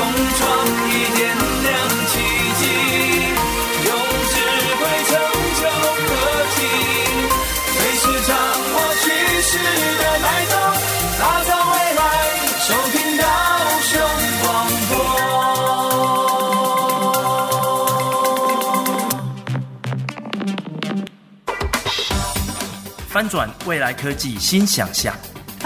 共创一点亮奇迹，用智慧成就科技，随时掌握趋势的脉动，打造未来，收听到雄广播。翻转未来科技新想象。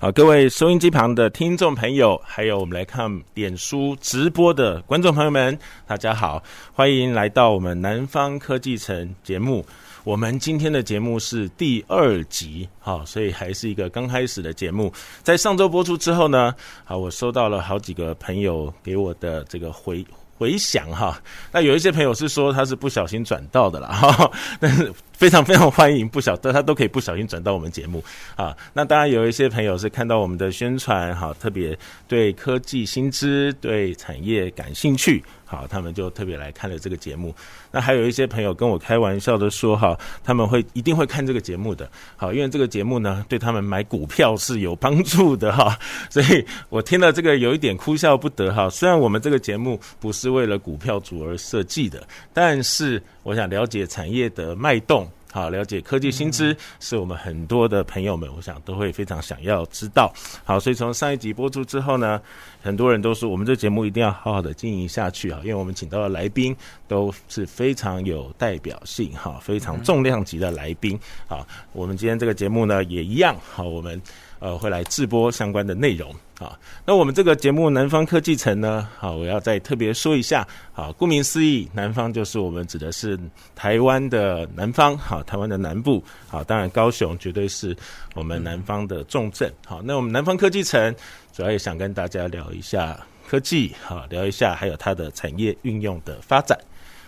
好，各位收音机旁的听众朋友，还有我们来看脸书直播的观众朋友们，大家好，欢迎来到我们南方科技城节目。我们今天的节目是第二集，好，所以还是一个刚开始的节目。在上周播出之后呢，好，我收到了好几个朋友给我的这个回回想哈。那有一些朋友是说他是不小心转到的啦，哈，但是。非常非常欢迎，不晓得他都可以不小心转到我们节目啊。那当然有一些朋友是看到我们的宣传，哈，特别对科技新知、对产业感兴趣，好，他们就特别来看了这个节目。那还有一些朋友跟我开玩笑的说，哈，他们会一定会看这个节目的，好，因为这个节目呢对他们买股票是有帮助的，哈。所以我听了这个有一点哭笑不得，哈。虽然我们这个节目不是为了股票主而设计的，但是。我想了解产业的脉动，好，了解科技新知，是我们很多的朋友们，我想都会非常想要知道。好，所以从上一集播出之后呢，很多人都说我们这节目一定要好好的经营下去啊，因为我们请到的来宾都是非常有代表性，哈，非常重量级的来宾。好，我们今天这个节目呢也一样，好，我们。呃，会来直播相关的内容啊。那我们这个节目《南方科技城》呢，好，我要再特别说一下。好，顾名思义，南方就是我们指的是台湾的南方，好，台湾的南部。好，当然高雄绝对是我们南方的重镇。好，那我们南方科技城主要也想跟大家聊一下科技，好，聊一下还有它的产业运用的发展。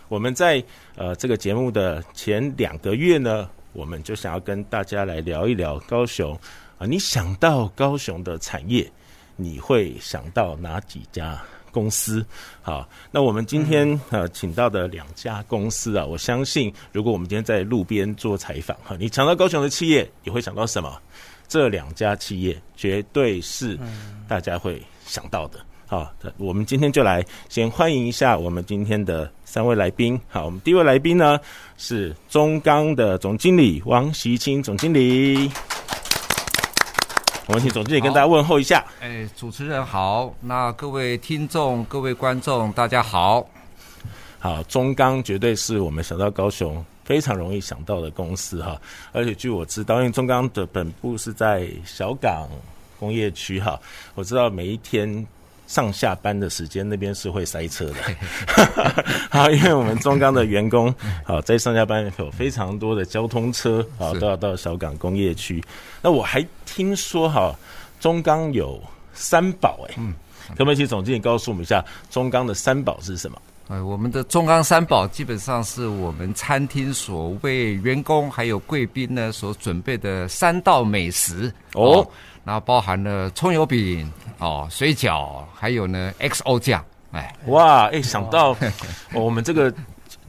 我们在呃这个节目的前两个月呢，我们就想要跟大家来聊一聊高雄。啊，你想到高雄的产业，你会想到哪几家公司？好，那我们今天呃请到的两家公司啊，我相信如果我们今天在路边做采访，哈，你想到高雄的企业，你会想到什么？这两家企业绝对是大家会想到的。好，我们今天就来先欢迎一下我们今天的三位来宾。好，我们第一位来宾呢是中钢的总经理王习清总经理。我们请总经理跟大家问候一下。哎，主持人好，那各位听众、各位观众，大家好。好，中钢绝对是我们想到高雄非常容易想到的公司哈，而且据我知道，因为中钢的本部是在小港工业区哈，我知道每一天。上下班的时间那边是会塞车的，好，因为我们中钢的员工，好，在上下班有非常多的交通车，好，都要到小港工业区。那我还听说哈，中钢有三宝哎，嗯，可不可以请总经理告诉我们一下，中钢的三宝是什么？呃，我们的中冈三宝基本上是我们餐厅所为员工还有贵宾呢所准备的三道美食哦。哦那包含了葱油饼哦，水饺，还有呢 XO 酱，哎，哇，哎，想到、哦、我们这个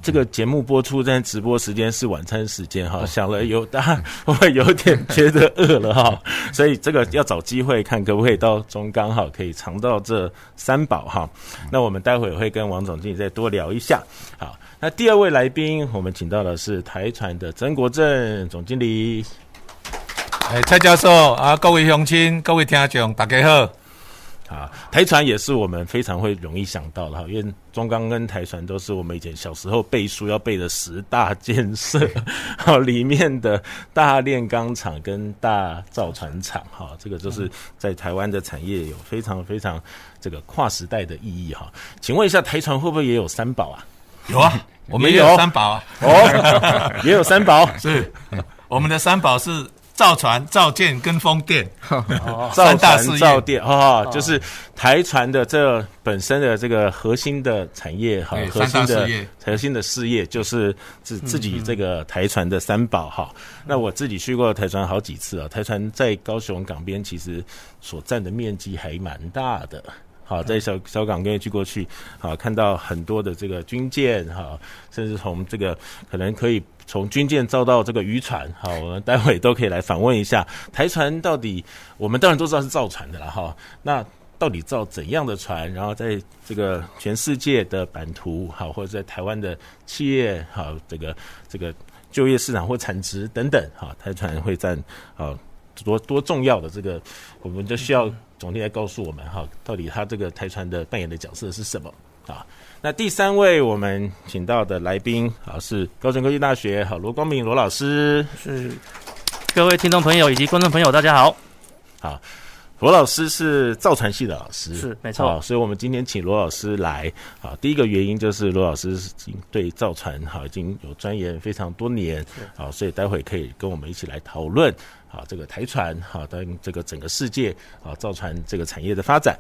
这个节目播出在直播时间是晚餐时间哈，想了有大家会有点觉得饿了哈，所以这个要找机会看可不可以到中钢哈，可以尝到这三宝哈。那我们待会儿会跟王总经理再多聊一下。好，那第二位来宾我们请到的是台船的曾国正总经理。哎，蔡教授啊，各位乡亲，各位听众，大家好。啊，台船也是我们非常会容易想到的哈，因为中钢跟台船都是我们以前小时候背书要背的十大建设，好，里面的大炼钢厂跟大造船厂，哈，这个就是在台湾的产业有非常非常这个跨时代的意义哈。请问一下，台船会不会也有三宝啊？有啊，我们也有三宝啊。哦，也有三宝，是我们的三宝是。造船、造舰跟风电，造船、造电哦，就是台船的这本身的这个核心的产业哈，核心的核心的事业就是自自己这个台船的三宝哈。那我自己去过台船好几次啊，台船在高雄港边其实所占的面积还蛮大的。好，在小小港跟去过去，好看到很多的这个军舰，哈，甚至从这个可能可以从军舰造到这个渔船，好，我们待会都可以来访问一下台船到底，我们当然都知道是造船的了，哈，那到底造怎样的船？然后在这个全世界的版图，好，或者在台湾的企业，好，这个这个就业市场或产值等等，哈，台船会占啊多多重要的这个，我们就需要。总经来告诉我们哈，到底他这个台船的扮演的角色是什么啊？那第三位我们请到的来宾啊，是高雄科技大学好罗光明罗老师。是各位听众朋友以及观众朋友，大家好。好，罗老师是造船系的老师，是没错。所以我们今天请罗老师来啊，第一个原因就是罗老师对造船哈已经有钻研非常多年，好，所以待会可以跟我们一起来讨论。啊，这个台船好，跟这个整个世界啊，造船这个产业的发展。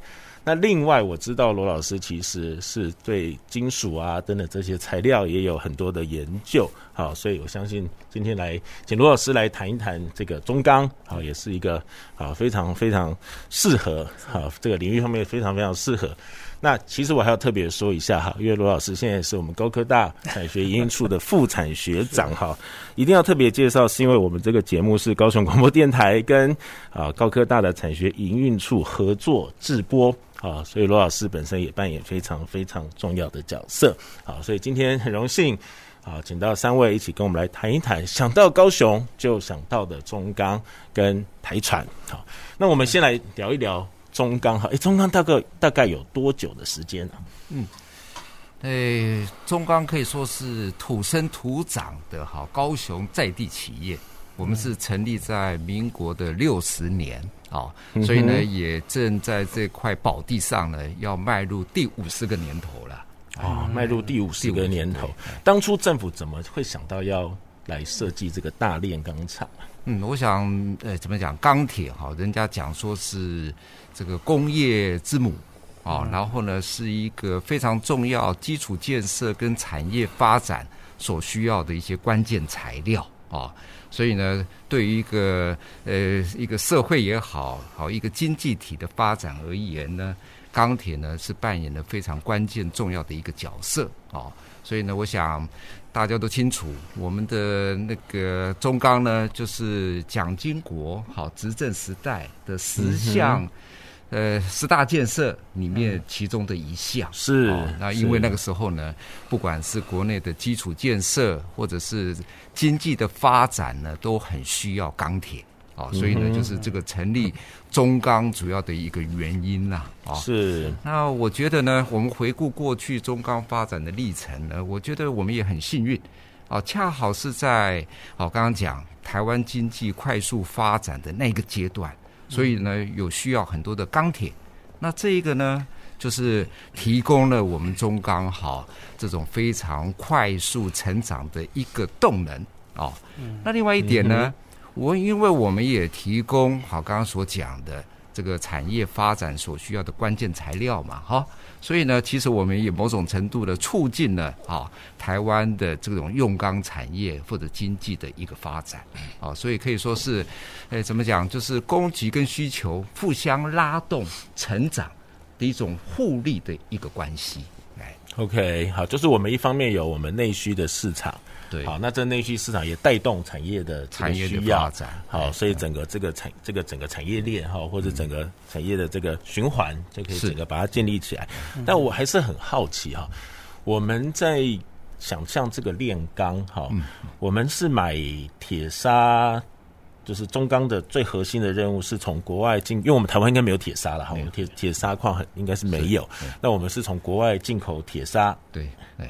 那另外我知道罗老师其实是对金属啊等等这些材料也有很多的研究。好，所以我相信今天来请罗老师来谈一谈这个中钢，好，也是一个啊非常非常适合好这个领域方面非常非常适合。那其实我还要特别说一下哈，因为罗老师现在是我们高科大产学营运处的副产学长哈，一定要特别介绍，是因为我们这个节目是高雄广播电台跟啊高科大的产学营运处合作制播啊，所以罗老师本身也扮演非常非常重要的角色啊，所以今天很荣幸啊，请到三位一起跟我们来谈一谈，想到高雄就想到的中钢跟台船好，那我们先来聊一聊。中钢哈，哎，中钢大概大概有多久的时间呢？嗯，哎，中钢可以说是土生土长的哈高雄在地企业。我们是成立在民国的六十年啊，所以呢，也正在这块宝地上呢，要迈入第五十个年头了啊，迈入第五十个年头。当初政府怎么会想到要来设计这个大炼钢厂？嗯，我想，呃，怎么讲？钢铁哈，人家讲说是。这个工业之母啊，然后呢，是一个非常重要基础建设跟产业发展所需要的一些关键材料啊，所以呢，对于一个呃一个社会也好，好一个经济体的发展而言呢，钢铁呢是扮演了非常关键重要的一个角色啊，所以呢，我想大家都清楚，我们的那个中钢呢，就是蒋经国好执政时代的十项。呃，十大建设里面其中的一项、嗯、是、哦，那因为那个时候呢，不管是国内的基础建设或者是经济的发展呢，都很需要钢铁啊，所以呢，就是这个成立中钢主要的一个原因啦啊、哦。是，那我觉得呢，我们回顾过去中钢发展的历程呢，我觉得我们也很幸运啊，恰好是在哦，刚刚讲台湾经济快速发展的那个阶段。所以呢，有需要很多的钢铁，那这一个呢，就是提供了我们中钢好这种非常快速成长的一个动能哦。那另外一点呢，我因为我们也提供好刚刚所讲的这个产业发展所需要的关键材料嘛，哈。所以呢，其实我们也某种程度的促进了啊台湾的这种用钢产业或者经济的一个发展啊，所以可以说是，诶，怎么讲，就是供给跟需求互相拉动成长的一种互利的一个关系。哎，OK，好，就是我们一方面有我们内需的市场。对，好，那这内需市场也带动产业的产业的发展，好，所以整个这个产这个整个产业链哈，或者整个产业的这个循环，就可以整个把它建立起来。但我还是很好奇哈，我们在想象这个炼钢哈，我们是买铁砂，就是中钢的最核心的任务是从国外进，因为我们台湾应该没有铁砂了哈，我们铁铁砂矿很应该是没有，那我们是从国外进口铁砂，对对，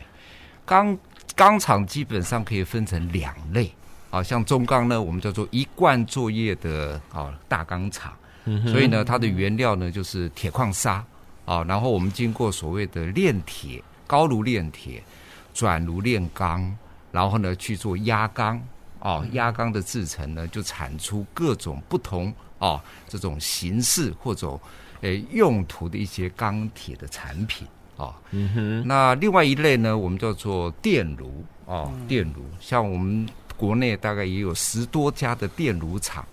钢。钢厂基本上可以分成两类，啊，像中钢呢，我们叫做一贯作业的啊大钢厂，所以呢，它的原料呢就是铁矿砂，啊，然后我们经过所谓的炼铁、高炉炼铁、转炉炼钢，然后呢去做压钢，啊，压钢的制成呢，就产出各种不同啊这种形式或者诶用途的一些钢铁的产品啊。嗯哼。那另外一类呢，我们叫做电炉啊，电炉，像我们国内大概也有十多家的电炉厂，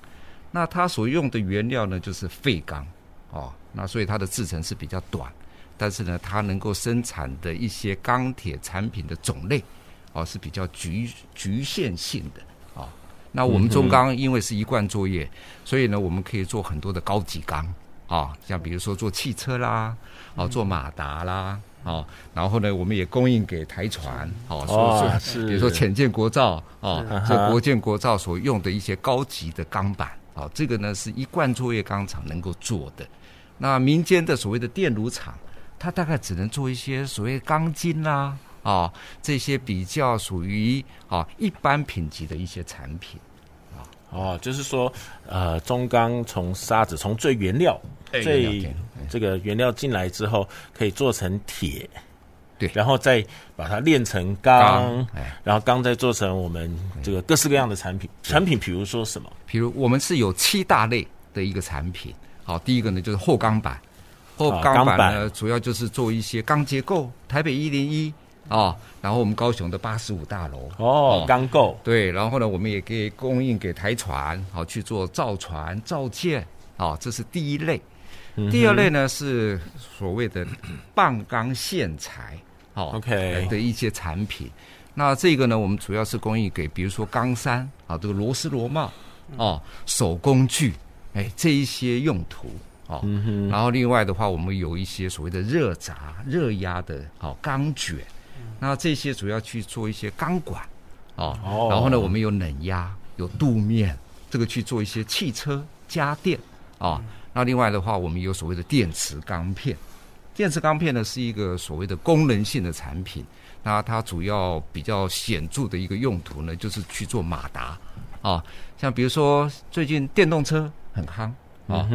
那它所用的原料呢，就是废钢啊，那所以它的制程是比较短，但是呢，它能够生产的一些钢铁产品的种类。哦，是比较局局限性的啊、哦。那我们中钢因为是一贯作业，所以呢，我们可以做很多的高级钢啊、哦，像比如说做汽车啦，啊、哦，做马达啦，啊、哦，然后呢，我们也供应给台船，哦，说是比如说浅建国造啊，这、哦、国建国造所用的一些高级的钢板啊、哦，这个呢是一贯作业钢厂能够做的。那民间的所谓的电炉厂，它大概只能做一些所谓钢筋啦。啊、哦，这些比较属于啊一般品级的一些产品，啊，哦，就是说，呃，中钢从沙子从最原料，最这个原料进来之后，可以做成铁，对，然后再把它炼成钢，然后钢再做成我们这个各式各样的产品。产品比如说什么？比如我们是有七大类的一个产品。好，第一个呢就是厚钢板，厚钢板呢主要就是做一些钢结构，台北一零一。哦，然后我们高雄的八十五大楼哦，钢构对，然后呢，我们也可以供应给台船，好、哦、去做造船造舰，啊、哦，这是第一类。嗯、第二类呢是所谓的棒钢线材，哦，OK 的一些产品。那这个呢，我们主要是供应给比如说钢山啊，这个螺丝螺帽，哦，手工具，哎，这一些用途，哦、嗯，然后另外的话，我们有一些所谓的热轧、热压的，哦，钢卷。那这些主要去做一些钢管，哦，然后呢，我们有冷压，有镀面，这个去做一些汽车家电，啊，那另外的话，我们有所谓的电池钢片，电池钢片呢是一个所谓的功能性的产品，那它主要比较显著的一个用途呢，就是去做马达，啊，像比如说最近电动车很夯，啊。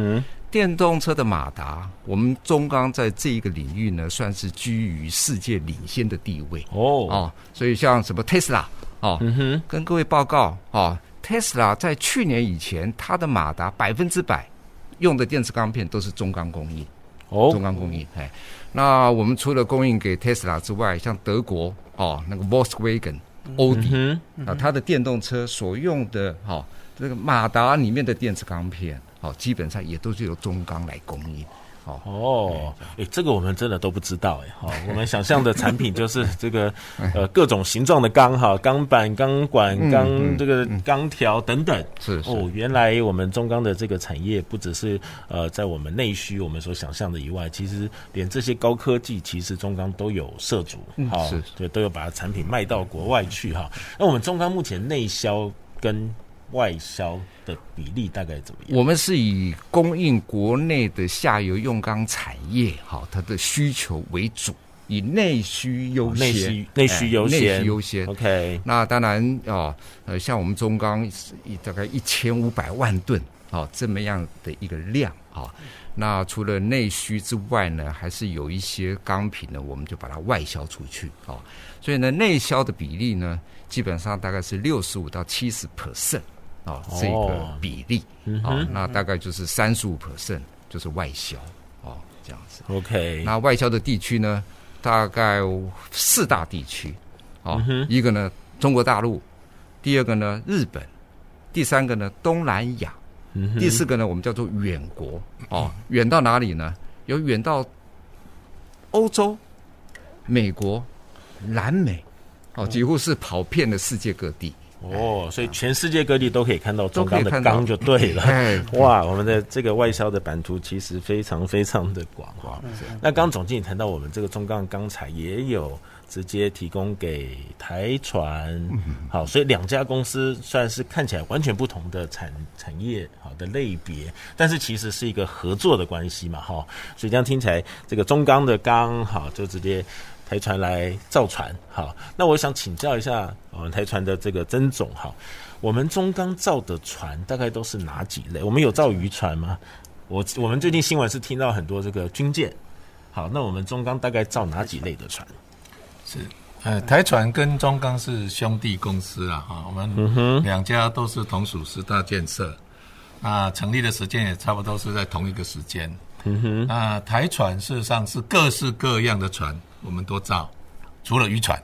电动车的马达，我们中钢在这一个领域呢，算是居于世界领先的地位。哦。哦，所以像什么特斯拉哦，跟各位报告哦，Tesla 在去年以前，它的马达百分之百用的电池钢片都是中钢供应哦，中钢供应哎，那我们除了供应给 Tesla 之外，像德国哦，那个 Volkswagen 欧迪、嗯嗯、啊，它的电动车所用的哈、哦、这个马达里面的电池钢片。好，基本上也都是由中钢来供应。哦哦，哎，这个我们真的都不知道哎。好，我们想象的产品就是这个 呃各种形状的钢哈，钢板、钢管、钢这个钢条等等。是哦，原来我们中钢的这个产业不只是呃在我们内需我们所想象的以外，其实连这些高科技，其实中钢都有涉足。好，是对，都有把产品卖到国外去哈。那我们中钢目前内销跟外销的比例大概怎么样？我们是以供应国内的下游用钢产业，哈，它的需求为主，以内需优先，内需内需优先，内需优先。OK，那当然啊，呃，像我们中钢大概一千五百万吨，啊，这么样的一个量啊。那除了内需之外呢，还是有一些钢品呢，我们就把它外销出去啊。所以呢，内销的比例呢，基本上大概是六十五到七十 percent。哦，这个比例啊、哦，那大概就是三十五 percent 就是外销哦，这样子。OK，那外销的地区呢，大概四大地区哦、嗯，一个呢中国大陆，第二个呢日本，第三个呢东南亚、嗯，第四个呢我们叫做远国哦，远到哪里呢？有远到欧洲、美国、南美哦，几乎是跑遍了世界各地。哦，所以全世界各地都可以看到中钢的钢就对了。哇，我们的这个外销的版图其实非常非常的广哈。那刚刚总经理谈到，我们这个中钢钢材也有直接提供给台船，好，所以两家公司算是看起来完全不同的产产业好的类别，但是其实是一个合作的关系嘛哈。所以这样听起来，这个中钢的钢好就直接。台船来造船，好，那我想请教一下我们台船的这个曾总，好，我们中钢造的船大概都是哪几类？我们有造渔船吗？我我们最近新闻是听到很多这个军舰，好，那我们中钢大概造哪几类的船？是呃，台船跟中钢是兄弟公司啊，哈，我们两家都是同属十大建设，那成立的时间也差不多是在同一个时间。嗯哼，那台船事实上是各式各样的船，我们都造，除了渔船，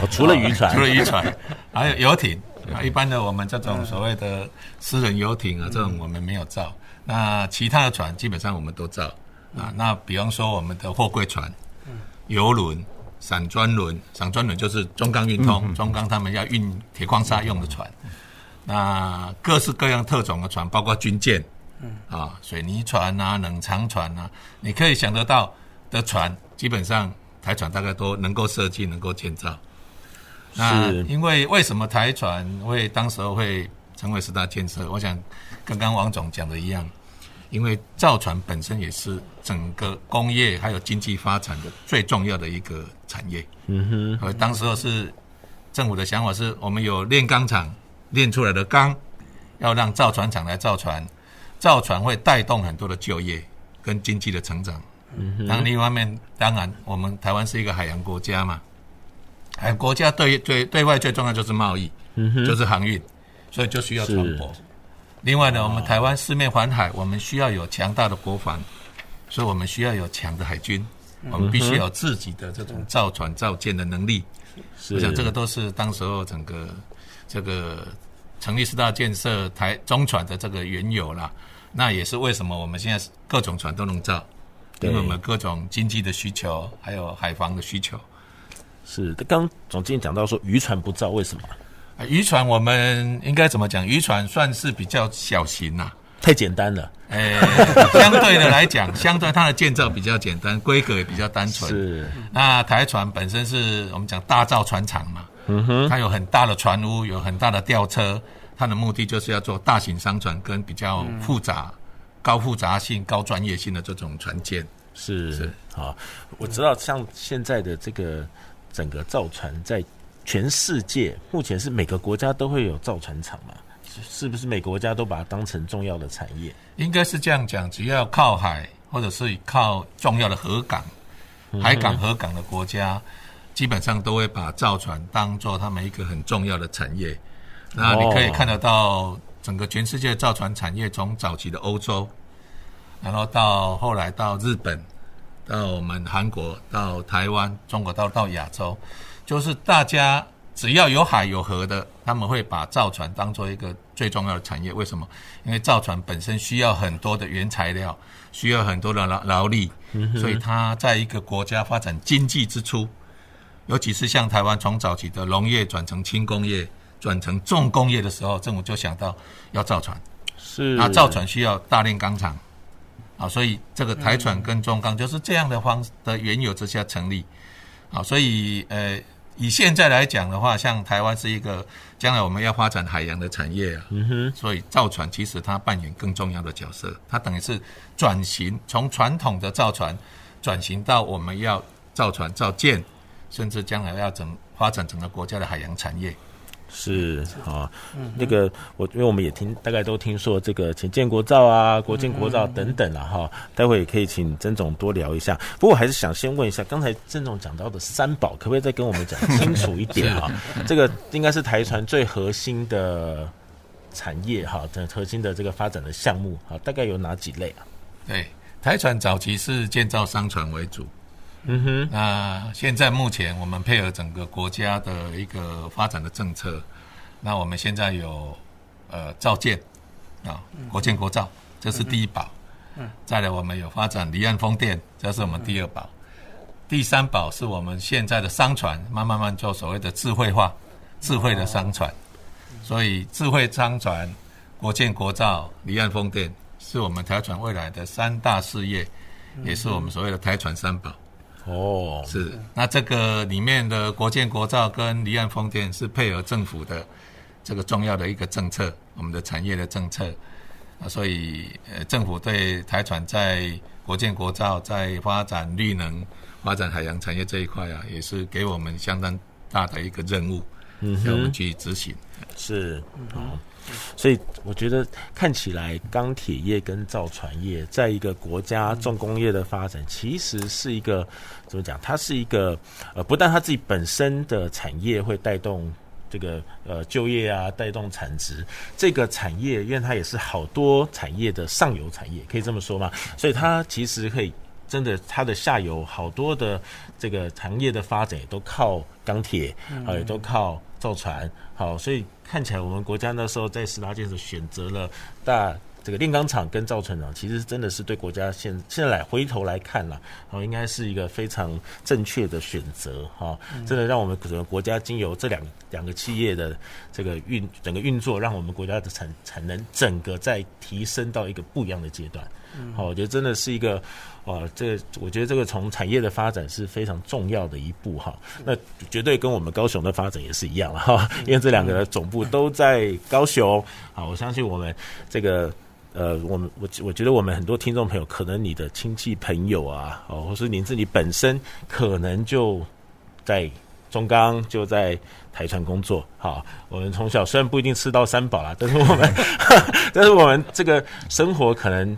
哦，除了渔船，除了渔船，还有游艇。啊，一般的我们这种所谓的私人游艇啊，这种我们没有造。那其他的船基本上我们都造。啊。那比方说我们的货柜船、游轮。散装轮，散装轮就是中钢运通，中钢他们要运铁矿砂用的船。嗯、那各式各样特种的船，包括军舰，嗯。啊，水泥船啊，冷藏船啊，你可以想得到的船，基本上台船大概都能够设计，能够建造。是那因为为什么台船会当时候会成为十大建设？我想刚刚王总讲的一样。因为造船本身也是整个工业还有经济发展的最重要的一个产业。嗯哼，而当时候是政府的想法是，我们有炼钢厂炼出来的钢，要让造船厂来造船，造船会带动很多的就业跟经济的成长。嗯哼，然另一方面，当然我们台湾是一个海洋国家嘛，海洋国家对对对外最重要就是贸易，嗯哼，就是航运，所以就需要船舶。另外呢，我们台湾四面环海，我们需要有强大的国防，所以我们需要有强的海军，我们必须有自己的这种造船造舰的能力。是。我想这个都是当时候整个这个成立四大建设台中船的这个缘由啦。那也是为什么我们现在各种船都能造，对因为我们各种经济的需求，还有海防的需求。是，刚总经理讲到说渔船不造，为什么？渔船我们应该怎么讲？渔船算是比较小型呐、太简单了。诶、相对的来讲，相对它的建造比较简单，规格也比较单纯。是。那台船本身是我们讲大造船厂嘛，嗯哼，它有很大的船坞，有很大的吊车，它的目的就是要做大型商船跟比较复杂、高复杂性、高专业性的这种船舰。是是。啊，我知道像现在的这个整个造船在。全世界目前是每个国家都会有造船厂嘛？是不是每个国家都把它当成重要的产业？应该是这样讲，只要靠海或者是靠重要的河港、海港、河港的国家，基本上都会把造船当做他们一个很重要的产业。那你可以看得到，整个全世界的造船产业，从早期的欧洲，然后到后来到日本，到我们韩国，到台湾、中国，到到亚洲。就是大家只要有海有河的，他们会把造船当做一个最重要的产业。为什么？因为造船本身需要很多的原材料，需要很多的劳劳力，所以它在一个国家发展经济之初，尤其是像台湾从早期的农业转成轻工业，转成重工业的时候，政府就想到要造船。是，那造船需要大炼钢厂，啊，所以这个台船跟中钢就是这样的方的缘由之下成立，啊，所以呃。以现在来讲的话，像台湾是一个将来我们要发展海洋的产业啊，嗯哼，所以造船其实它扮演更重要的角色，它等于是转型，从传统的造船转型到我们要造船造舰，甚至将来要整发展整个国家的海洋产业。是啊，那个我因为我们也听大概都听说这个请建国造啊、国建国造等等了、啊、哈，待会也可以请曾总多聊一下。不过我还是想先问一下，刚才曾总讲到的三宝，可不可以再跟我们讲清楚一点哈？这个应该是台船最核心的产业哈，很核心的这个发展的项目哈，大概有哪几类啊？对，台船早期是建造商船为主。嗯哼，那现在目前我们配合整个国家的一个发展的政策，那我们现在有呃造舰啊，国建国造，这是第一宝。嗯，再来我们有发展离岸风电，这是我们第二宝。第三宝是我们现在的商船，慢慢慢做所谓的智慧化，智慧的商船。所以智慧商船、国建国造、离岸风电，是我们台船未来的三大事业，也是我们所谓的台船三宝。哦，是，那这个里面的国建国造跟离岸风电是配合政府的这个重要的一个政策，我们的产业的政策。啊，所以呃，政府对台船在国建国造在发展绿能、发展海洋产业这一块啊，也是给我们相当大的一个任务。嗯，要我们去执行。是，嗯，所以我觉得看起来钢铁业跟造船业在一个国家重工业的发展，其实是一个怎么讲？它是一个呃，不但它自己本身的产业会带动这个呃就业啊，带动产值。这个产业，因为它也是好多产业的上游产业，可以这么说吗？所以它其实可以真的，它的下游好多的这个行业的发展也都靠钢铁啊，也都靠造船。好，所以。看起来我们国家那时候在十大建设选择了大这个炼钢厂跟造船厂，其实真的是对国家现现在来回头来看了，哦，应该是一个非常正确的选择哈，真的让我们整个国家经由这两两个企业的这个运整个运作，让我们国家的产产能整个在提升到一个不一样的阶段。好，我觉得真的是一个。啊，这个我觉得这个从产业的发展是非常重要的一步哈。那绝对跟我们高雄的发展也是一样了哈，因为这两个的总部都在高雄。好，我相信我们这个呃，我们我我觉得我们很多听众朋友，可能你的亲戚朋友啊，哦，或是您自己本身可能就在中钢，就在台船工作。好，我们从小虽然不一定吃到三宝啦，但是我们 但是我们这个生活可能。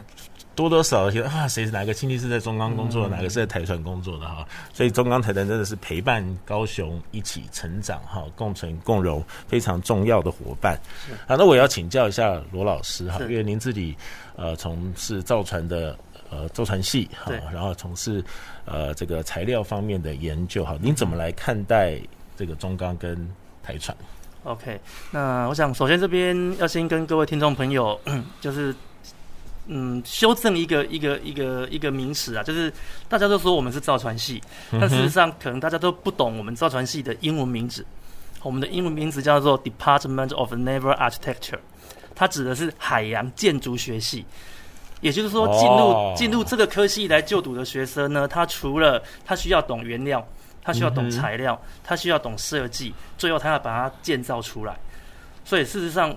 多多少少觉得啊，谁是哪个亲戚是在中钢工作，哪个是在台船工作的哈？所以中钢台船真的是陪伴高雄一起成长哈，共存共荣非常重要的伙伴。好，那我要请教一下罗老师哈，因为您自己呃从事造船的呃造船系哈，然后从事呃这个材料方面的研究哈，您怎么来看待这个中钢跟台船？OK，那我想首先这边要先跟各位听众朋友就是。嗯，修正一个一个一个一个名词啊，就是大家都说我们是造船系，但事实上可能大家都不懂我们造船系的英文名字。我们的英文名字叫做 Department of Naval Architecture，它指的是海洋建筑学系。也就是说，进入进入这个科系来就读的学生呢，他除了他需要懂原料，他需要懂材料，他需要懂设计，最后他要把它建造出来。所以事实上。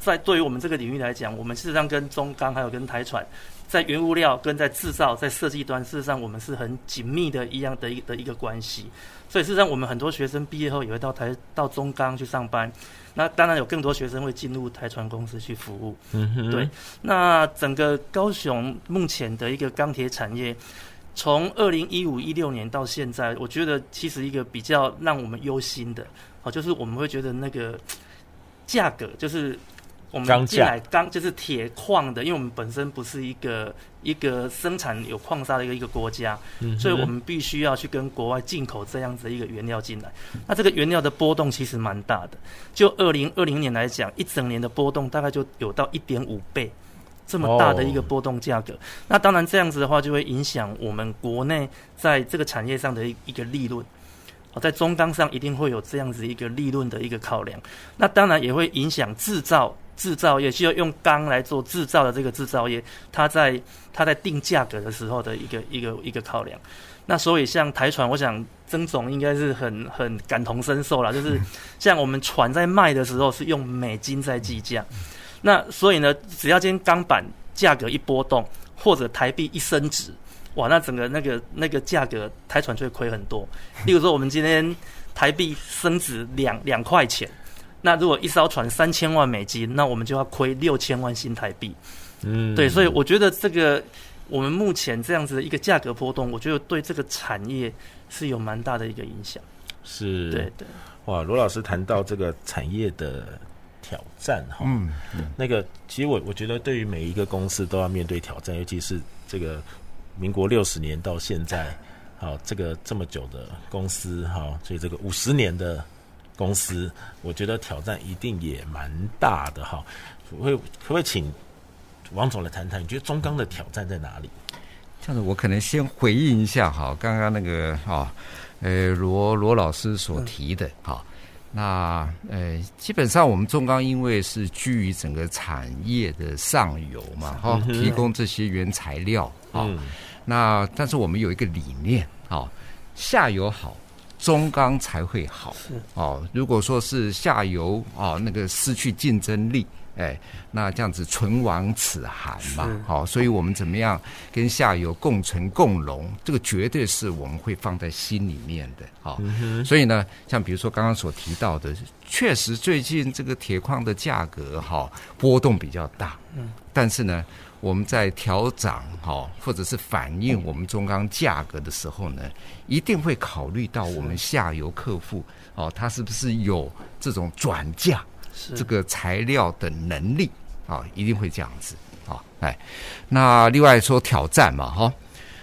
在对于我们这个领域来讲，我们事实上跟中钢还有跟台船，在原物料跟在制造、在设计端，事实上我们是很紧密的一样的一的一个关系。所以事实上，我们很多学生毕业后也会到台到中钢去上班。那当然有更多学生会进入台船公司去服务。嗯哼。对。那整个高雄目前的一个钢铁产业，从二零一五一六年到现在，我觉得其实一个比较让我们忧心的，哦，就是我们会觉得那个价格就是。我们进来钢就是铁矿的，因为我们本身不是一个一个生产有矿砂的一个一个国家，嗯，所以我们必须要去跟国外进口这样子的一个原料进来。那这个原料的波动其实蛮大的，就二零二零年来讲，一整年的波动大概就有到一点五倍这么大的一个波动价格。那当然这样子的话，就会影响我们国内在这个产业上的一一个利润。在中钢上一定会有这样子一个利润的一个考量。那当然也会影响制造。制造业需要用钢来做制造的这个制造业，它在它在定价格的时候的一个一个一个考量。那所以像台船，我想曾总应该是很很感同身受啦，就是像我们船在卖的时候是用美金在计价，那所以呢，只要今天钢板价格一波动，或者台币一升值，哇，那整个那个那个价格台船就会亏很多。例如说，我们今天台币升值两两块钱。那如果一艘船三千万美金，那我们就要亏六千万新台币。嗯，对，所以我觉得这个我们目前这样子的一个价格波动，我觉得对这个产业是有蛮大的一个影响。是，对对。哇，罗老师谈到这个产业的挑战哈，嗯，那个其实我我觉得对于每一个公司都要面对挑战，尤其是这个民国六十年到现在，好，这个这么久的公司哈，所以这个五十年的。公司，我觉得挑战一定也蛮大的哈。会可不可以请王总来谈谈？你觉得中钢的挑战在哪里？这样子，我可能先回应一下哈，刚刚那个哈，呃，罗罗老师所提的哈。那呃，基本上我们中钢因为是居于整个产业的上游嘛，哈，提供这些原材料啊。那但是我们有一个理念啊，下游好。中钢才会好。哦。如果说是下游哦，那个失去竞争力，哎，那这样子唇亡齿寒嘛，好，所以我们怎么样跟下游共存共荣，这个绝对是我们会放在心里面的，好，嗯、所以呢，像比如说刚刚所提到的，确实最近这个铁矿的价格哈波动比较大，嗯，但是呢。我们在调涨哈，或者是反映我们中钢价格的时候呢，一定会考虑到我们下游客户哦，他是不是有这种转嫁这个材料的能力啊？一定会这样子啊！哎，那另外说挑战嘛哈，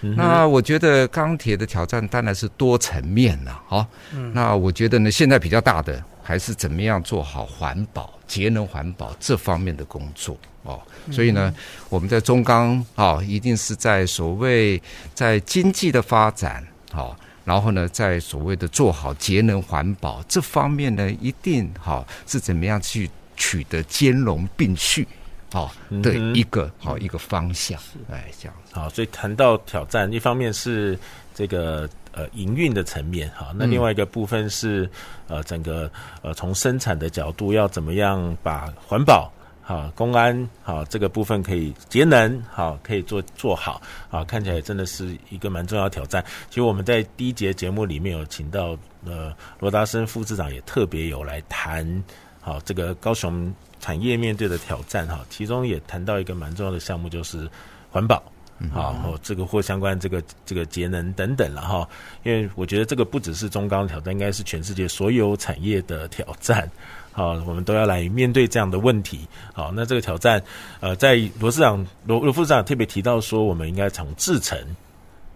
那我觉得钢铁的挑战当然是多层面了哈。那我觉得呢，现在比较大的还是怎么样做好环保、节能环保这方面的工作。哦，所以呢，我们在中钢啊，一定是在所谓在经济的发展，好，然后呢，在所谓的做好节能环保这方面呢，一定好是怎么样去取得兼容并蓄，好的一个好一个方向，哎，这样子。好，所以谈到挑战，一方面是这个呃营运的层面，哈，那另外一个部分是呃整个呃从生产的角度要怎么样把环保。好，公安好，这个部分可以节能好，可以做做好啊，看起来真的是一个蛮重要的挑战。其实我们在第一节节目里面有请到呃罗达生副市长，也特别有来谈好这个高雄产业面对的挑战哈，其中也谈到一个蛮重要的项目，就是环保好，这个或相关这个这个节能等等了哈。因为我觉得这个不只是中钢的挑战，应该是全世界所有产业的挑战。好，我们都要来面对这样的问题。好，那这个挑战，呃，在罗市长、罗罗副市长特别提到说，我们应该从制程，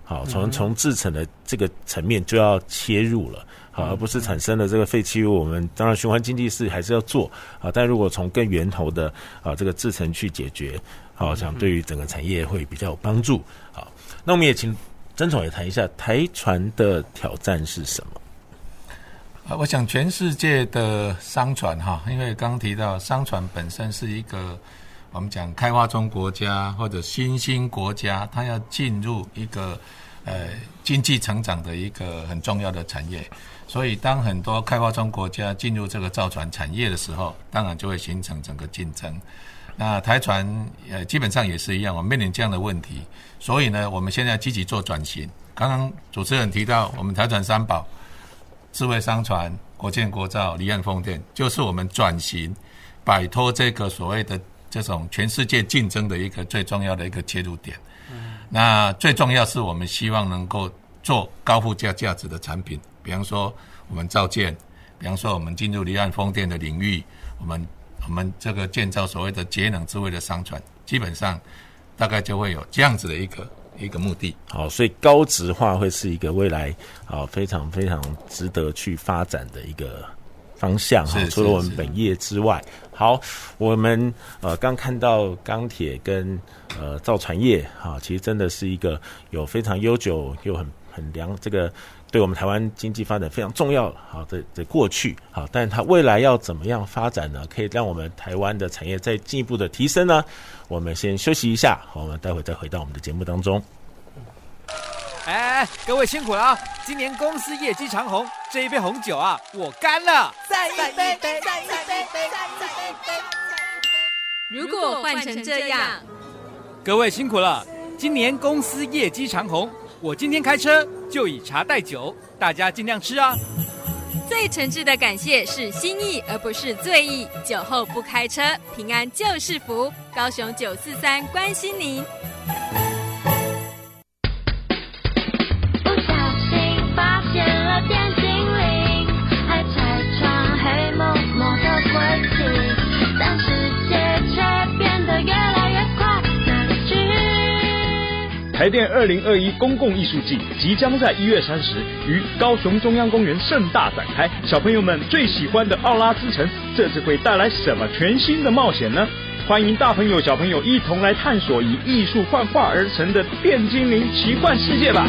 好，从从制程的这个层面就要切入了，好，而不是产生了这个废弃物。我们当然循环经济是还是要做，啊，但如果从更源头的啊这个制程去解决，好，想对于整个产业会比较有帮助。好，那我们也请曾总也谈一下台船的挑战是什么？啊，我想全世界的商船哈，因为刚提到商船本身是一个我们讲开发中国家或者新兴国家，它要进入一个呃经济成长的一个很重要的产业，所以当很多开发中国家进入这个造船产业的时候，当然就会形成整个竞争。那台船呃基本上也是一样，我们面临这样的问题，所以呢，我们现在积极做转型。刚刚主持人提到我们台船三宝。智慧商船、国建国造、离岸风电，就是我们转型、摆脱这个所谓的这种全世界竞争的一个最重要的一个切入点。嗯、那最重要是我们希望能够做高附加价值的产品，比方说我们造舰，比方说我们进入离岸风电的领域，我们我们这个建造所谓的节能智慧的商船，基本上大概就会有这样子的一个。一个目的，好，所以高值化会是一个未来啊非常非常值得去发展的一个方向哈。除了我们本业之外，好，我们呃刚看到钢铁跟呃造船业哈，其实真的是一个有非常悠久又很很良这个对我们台湾经济发展非常重要好的的过去好，但它未来要怎么样发展呢？可以让我们台湾的产业再进一步的提升呢？我们先休息一下，好，我们待会再回到我们的节目当中。哎哎，各位辛苦了啊！今年公司业绩长虹，这一杯红酒啊，我干了！再一杯，再一杯，再一杯，再一杯。如果换成这样，各位辛苦了，今年公司业绩长红，我今天开车就以茶代酒，大家尽量吃啊。最诚挚的感谢是心意，而不是醉意。酒后不开车，平安就是福。高雄九四三关心您。台电二零二一公共艺术季即将在一月三十于高雄中央公园盛大展开。小朋友们最喜欢的奥拉之城，这次会带来什么全新的冒险呢？欢迎大朋友小朋友一同来探索以艺术幻化而成的电精灵奇幻世界吧。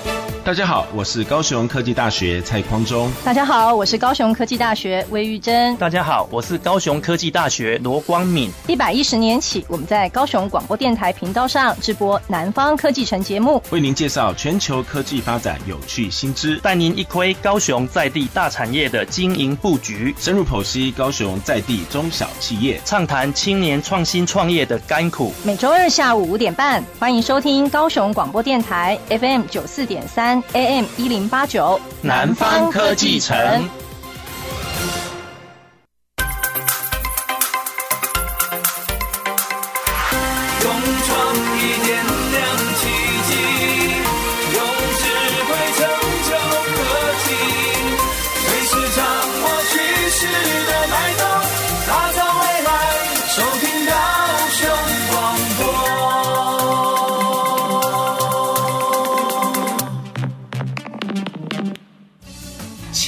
大家好，我是高雄科技大学蔡匡忠。大家好，我是高雄科技大学魏玉珍。大家好，我是高雄科技大学罗光敏。一百一十年起，我们在高雄广播电台频道上直播《南方科技城》节目，为您介绍全球科技发展有趣新知，带您一窥高雄在地大产业的经营布局，深入剖析高雄在地中小企业，畅谈青年创新创业的甘苦。每周二下午五点半，欢迎收听高雄广播电台 FM 九四点三。AM 一零八九，南方科技城。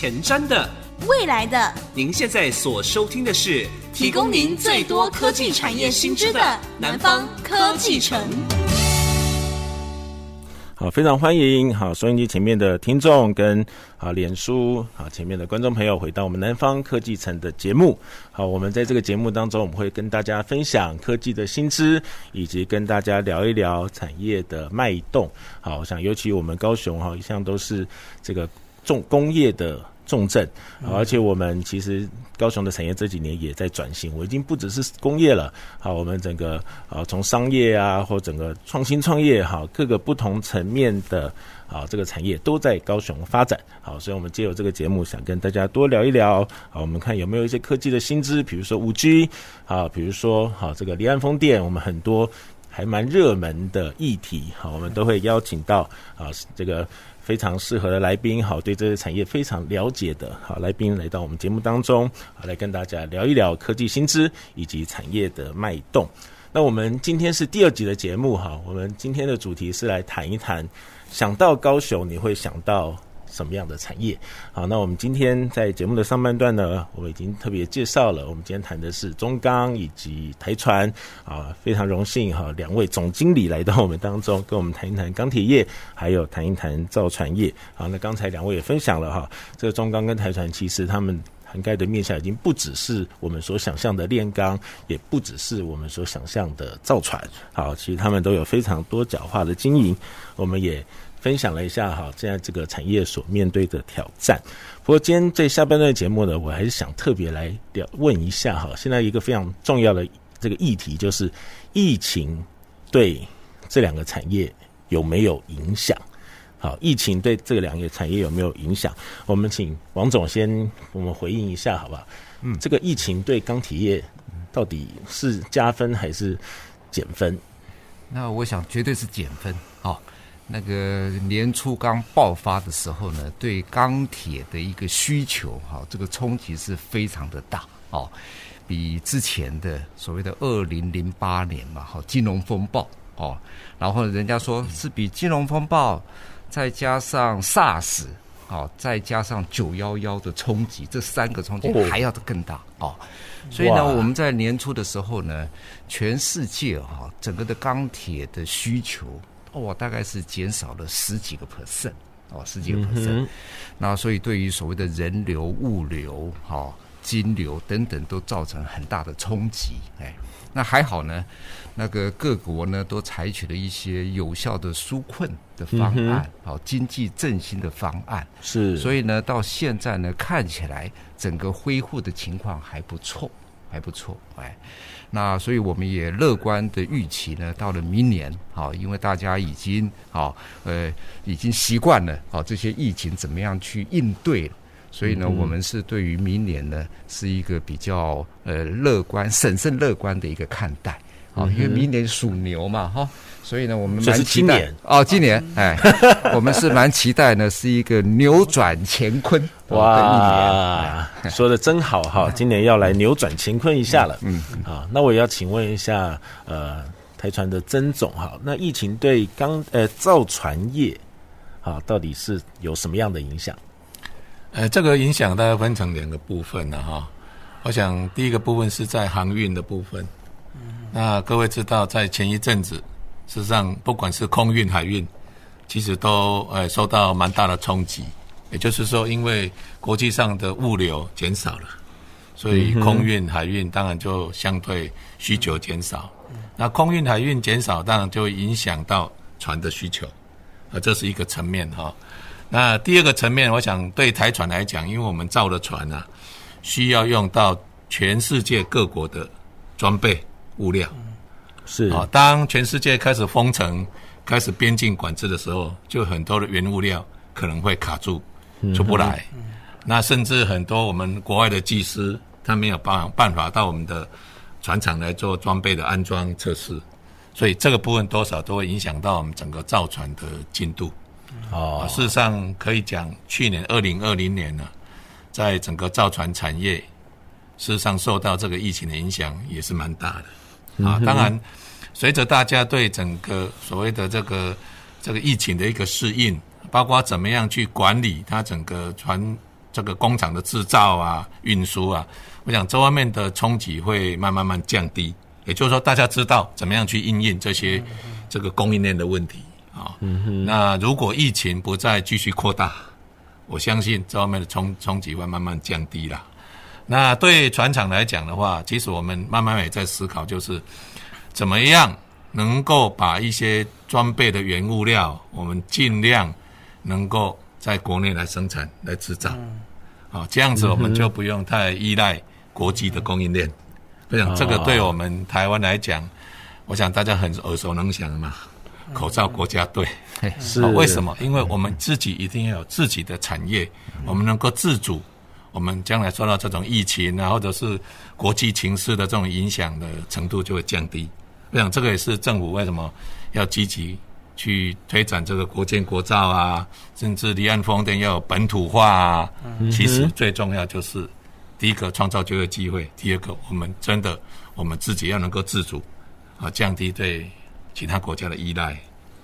前瞻的，未来的，您现在所收听的是提供您最多科技产业新知的南方科技城。好，非常欢迎好收音机前面的听众跟啊脸书啊前面的观众朋友回到我们南方科技城的节目。好，我们在这个节目当中，我们会跟大家分享科技的新知，以及跟大家聊一聊产业的脉动。好，我想尤其我们高雄哈一向都是这个重工业的。重镇，而且我们其实高雄的产业这几年也在转型，我已经不只是工业了，好，我们整个啊从商业啊或整个创新创业哈各个不同层面的啊这个产业都在高雄发展，好，所以我们借由这个节目想跟大家多聊一聊，好，我们看有没有一些科技的新知，比如说五 G，啊，比如说好这个离岸风电，我们很多还蛮热门的议题，好，我们都会邀请到啊这个。非常适合的来宾，好，对这个产业非常了解的好来宾来到我们节目当中，好来跟大家聊一聊科技新知以及产业的脉动。那我们今天是第二集的节目，哈，我们今天的主题是来谈一谈，想到高雄你会想到什么样的产业？好，那我们今天在节目的上半段呢，我们已经特别介绍了。我们今天谈的是中钢以及台船啊，非常荣幸哈，两位总经理来到我们当中，跟我们谈一谈钢铁业，还有谈一谈造船业。好，那刚才两位也分享了哈，这个中钢跟台船其实他们涵盖的面向已经不只是我们所想象的炼钢，也不只是我们所想象的造船。好，其实他们都有非常多角化的经营，我们也。分享了一下哈，现在这个产业所面对的挑战。不过今天这下半段节目呢，我还是想特别来聊问一下哈，现在一个非常重要的这个议题就是疫情对这两个产业有没有影响？好，疫情对这个两个产业有没有影响？我们请王总先我们回应一下，好不好？嗯，这个疫情对钢铁业到底是加分还是减分？那我想绝对是减分，好。那个年初刚爆发的时候呢，对钢铁的一个需求，哈，这个冲击是非常的大哦，比之前的所谓的二零零八年嘛，哈，金融风暴哦，然后人家说是比金融风暴，再加上 SARS，哦，再加上九幺幺的冲击，这三个冲击还要更大哦，所以呢，我们在年初的时候呢，全世界哈，整个的钢铁的需求。哦，大概是减少了十几个 percent，哦，十几个 percent。那所以对于所谓的人流、物流，哈，金流等等都造成很大的冲击。哎，那还好呢，那个各国呢都采取了一些有效的纾困的方案，好、嗯、经济振兴的方案。是，所以呢，到现在呢，看起来整个恢复的情况还不错，还不错。哎。那所以我们也乐观的预期呢，到了明年，好，因为大家已经好，呃，已经习惯了，好，这些疫情怎么样去应对，所以呢，我们是对于明年呢，是一个比较呃乐观、审慎乐观的一个看待，好，因为明年属牛嘛，哈。所以呢，我们蛮期待哦，今年哎，我们是蛮期待呢，是一个扭转乾坤哇的一年，说的真好哈！今年要来扭转乾坤一下了，嗯，好，那我也要请问一下，呃，台船的曾总哈，那疫情对钢呃造船业啊，到底是有什么样的影响？呃，这个影响大概分成两个部分呢哈。我想第一个部分是在航运的部分，那各位知道，在前一阵子。事实上，不管是空运、海运，其实都呃受到蛮大的冲击。也就是说，因为国际上的物流减少了，所以空运、海运当然就相对需求减少。那空运、海运减少，当然就影响到船的需求，啊，这是一个层面哈。那第二个层面，我想对台船来讲，因为我们造的船啊，需要用到全世界各国的装备物料。是啊，当全世界开始封城、开始边境管制的时候，就很多的原物料可能会卡住，出不来。嗯、那甚至很多我们国外的技师，他没有办办法到我们的船厂来做装备的安装测试，所以这个部分多少都会影响到我们整个造船的进度。哦，事实上可以讲，去年二零二零年呢，在整个造船产业，事实上受到这个疫情的影响也是蛮大的。啊，当然，随着大家对整个所谓的这个这个疫情的一个适应，包括怎么样去管理它整个船这个工厂的制造啊、运输啊，我想这方面的冲击会慢慢慢降低。也就是说，大家知道怎么样去应应这些这个供应链的问题啊。那如果疫情不再继续扩大，我相信这方面的冲冲击会慢慢降低了。那对船厂来讲的话，其实我们慢慢也在思考，就是怎么样能够把一些装备的原物料，我们尽量能够在国内来生产、来制造，啊，这样子我们就不用太依赖国际的供应链。我想这个对我们台湾来讲，我想大家很耳熟能详嘛，口罩国家队是为什么？因为我们自己一定要有自己的产业，我们能够自主。我们将来受到这种疫情啊，或者是国际情势的这种影响的程度就会降低。我想这个也是政府为什么要积极去推展这个国建国造啊，甚至离岸风电要有本土化啊。其实最重要就是第一个创造就业机会，第二个我们真的我们自己要能够自主啊，降低对其他国家的依赖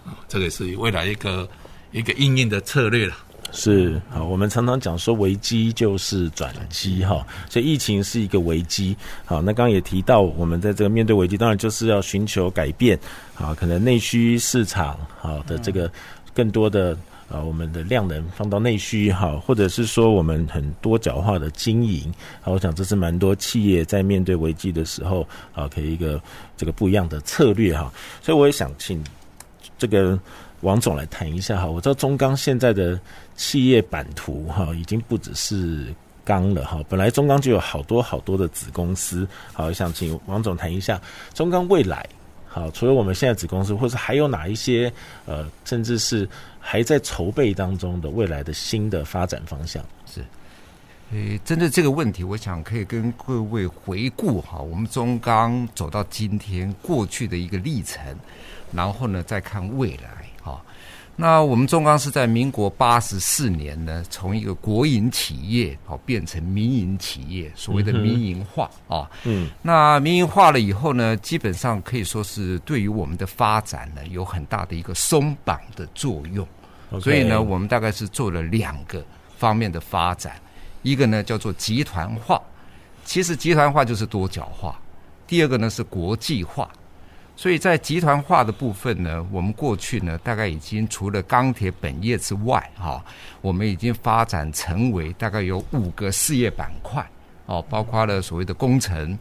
啊，这个也是未来一个一个应用的策略了。是好，我们常常讲说危机就是转机哈，所以疫情是一个危机。好，那刚刚也提到，我们在这个面对危机，当然就是要寻求改变。好，可能内需市场好的这个更多的啊，我们的量能放到内需哈，或者是说我们很多角化的经营。好，我想这是蛮多企业在面对危机的时候啊，可以一个这个不一样的策略哈。所以我也想请这个。王总来谈一下哈，我知道中钢现在的企业版图哈，已经不只是钢了哈，本来中钢就有好多好多的子公司，好，想请王总谈一下中钢未来，好，除了我们现在子公司，或是还有哪一些呃，甚至是还在筹备当中的未来的新的发展方向？是，诶，针对这个问题，我想可以跟各位回顾哈，我们中钢走到今天过去的一个历程，然后呢，再看未来。那我们中钢是在民国八十四年呢，从一个国营企业哦变成民营企业，所谓的民营化啊。嗯。那民营化了以后呢，基本上可以说是对于我们的发展呢有很大的一个松绑的作用。所以呢，我们大概是做了两个方面的发展，一个呢叫做集团化，其实集团化就是多角化。第二个呢是国际化。所以在集团化的部分呢，我们过去呢大概已经除了钢铁本业之外，哈，我们已经发展成为大概有五个事业板块，哦，包括了所谓的工程、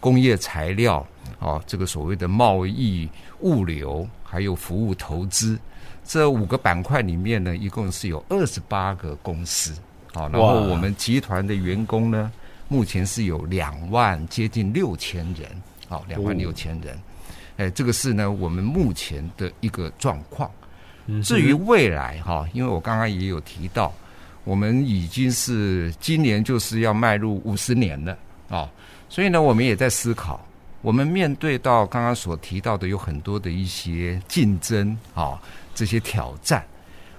工业材料，哦，这个所谓的贸易、物流，还有服务投资，这五个板块里面呢，一共是有二十八个公司，好，然后我们集团的员工呢，目前是有两万接近六千人，好，两万六千人，哎，这个是呢我们目前的一个状况。至于未来哈，因为我刚刚也有提到。我们已经是今年就是要迈入五十年了啊，所以呢，我们也在思考，我们面对到刚刚所提到的有很多的一些竞争啊，这些挑战，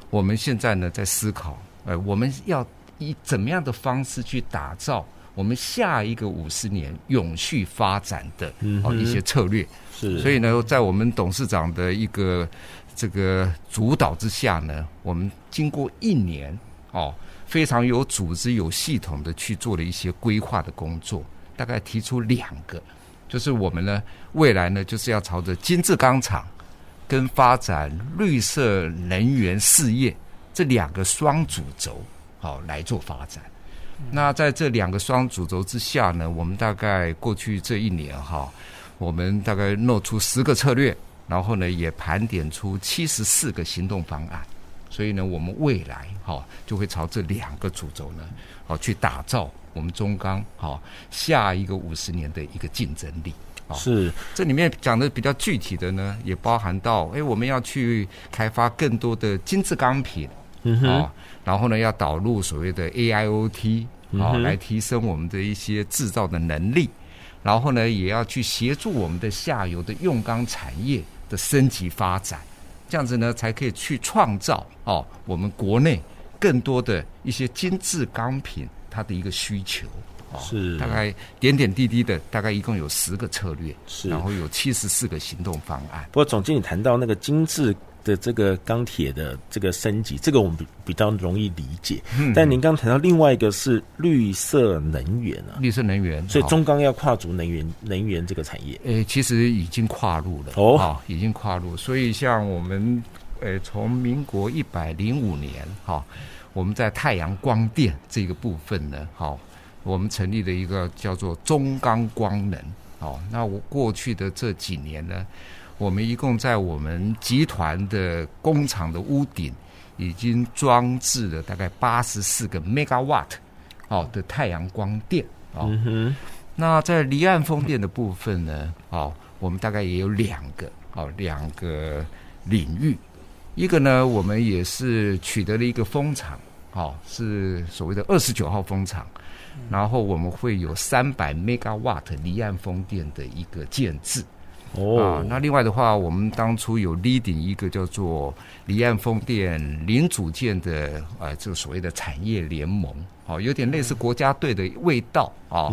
我们现在呢在思考，呃，我们要以怎么样的方式去打造我们下一个五十年永续发展的哦一些策略。是，所以呢，在我们董事长的一个这个主导之下呢，我们经过一年。哦，非常有组织、有系统的去做了一些规划的工作，大概提出两个，就是我们呢未来呢就是要朝着精致钢厂跟发展绿色能源事业这两个双主轴，好、哦、来做发展。那在这两个双主轴之下呢，我们大概过去这一年哈、哦，我们大概弄出十个策略，然后呢也盘点出七十四个行动方案。所以呢，我们未来哈就会朝这两个主轴呢，好去打造我们中钢哈下一个五十年的一个竞争力。是，这里面讲的比较具体的呢，也包含到哎，我们要去开发更多的精致钢品，嗯哼，然后呢，要导入所谓的 AIoT 啊，来提升我们的一些制造的能力，然后呢，也要去协助我们的下游的用钢产业的升级发展。这样子呢，才可以去创造哦，我们国内更多的一些精致钢品它的一个需求。是大概点点滴滴的，大概一共有十个策略，是然后有七十四个行动方案。不过总经理谈到那个精致。的这个钢铁的这个升级，这个我们比比较容易理解。嗯，但您刚谈到另外一个是绿色能源啊，绿色能源，所以中钢要跨足能源能源这个产业。诶，其实已经跨入了哦，哦，已经跨入。所以像我们诶，从民国一百零五年哈、哦，我们在太阳光电这个部分呢，好、哦，我们成立了一个叫做中钢光能。哦，那我过去的这几年呢。我们一共在我们集团的工厂的屋顶，已经装置了大概八十四个 megawatt 哦的太阳光电哦。那在离岸风电的部分呢，哦，我们大概也有两个哦两个领域。一个呢，我们也是取得了一个风场，哦，是所谓的二十九号风场，然后我们会有三百 megawatt 离岸风电的一个建置。哦、啊，那另外的话，我们当初有 leading 一个叫做离岸风电零组件的呃，这个所谓的产业联盟，好、啊，有点类似国家队的味道啊。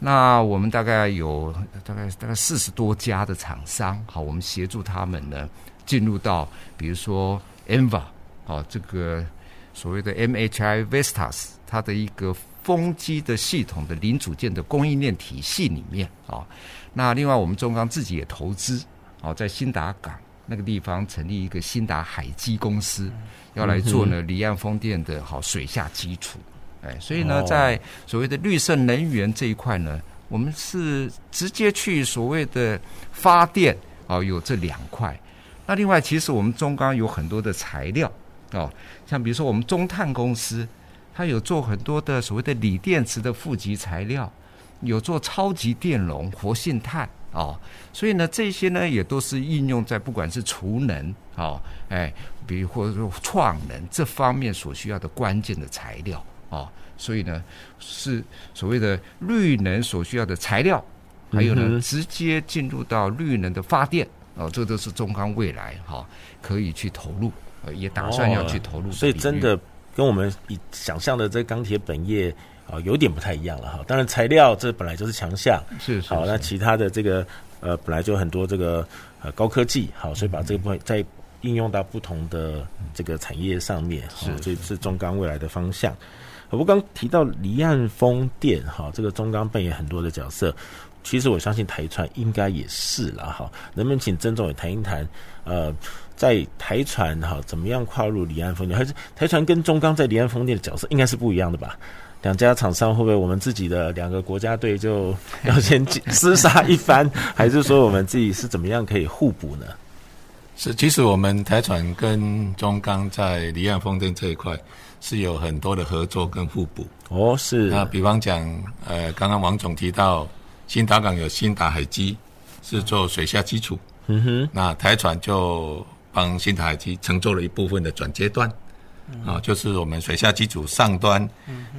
那我们大概有大概大概四十多家的厂商，好，我们协助他们呢进入到比如说 ENVA 哦，这个所谓的 MHI Vestas 它的一个风机的系统的零组件的供应链体系里面啊。那另外，我们中钢自己也投资，哦，在新达港那个地方成立一个新达海基公司，要来做呢离岸风电的好水下基础，哎，所以呢，在所谓的绿色能源这一块呢，我们是直接去所谓的发电，哦，有这两块。那另外，其实我们中钢有很多的材料，哦，像比如说我们中碳公司，它有做很多的所谓的锂电池的负极材料。有做超级电容、活性炭哦，所以呢，这些呢也都是应用在不管是储能哦，哎，比如或者说创能这方面所需要的关键的材料哦，所以呢是所谓的绿能所需要的材料，还有呢、嗯、直接进入到绿能的发电哦，这都是中钢未来哈、哦、可以去投入，也打算要去投入、哦，所以真的跟我们以想象的这钢铁本业。啊，有点不太一样了哈。当然，材料这本来就是强项，是，好。那其他的这个呃，本来就很多这个呃高科技，好，所以把这个部分再应用到不同的这个产业上面，是，这是中钢未来的方向。我刚提到离岸风电，哈，这个中钢扮演很多的角色。其实我相信台船应该也是了哈。能不能请曾总也谈一谈？呃，在台船哈，怎么样跨入离岸风电？还是台船跟中钢在离岸风电的角色应该是不一样的吧？两家厂商会不会我们自己的两个国家队就要先厮杀一番，还是说我们自己是怎么样可以互补呢？是，其实我们台船跟中钢在离岸风电这一块是有很多的合作跟互补。哦，是。那比方讲，呃，刚刚王总提到新达港有新达海基是做水下基础，嗯哼，那台船就帮新达海基承做了一部分的转接段。啊，就是我们水下机组上端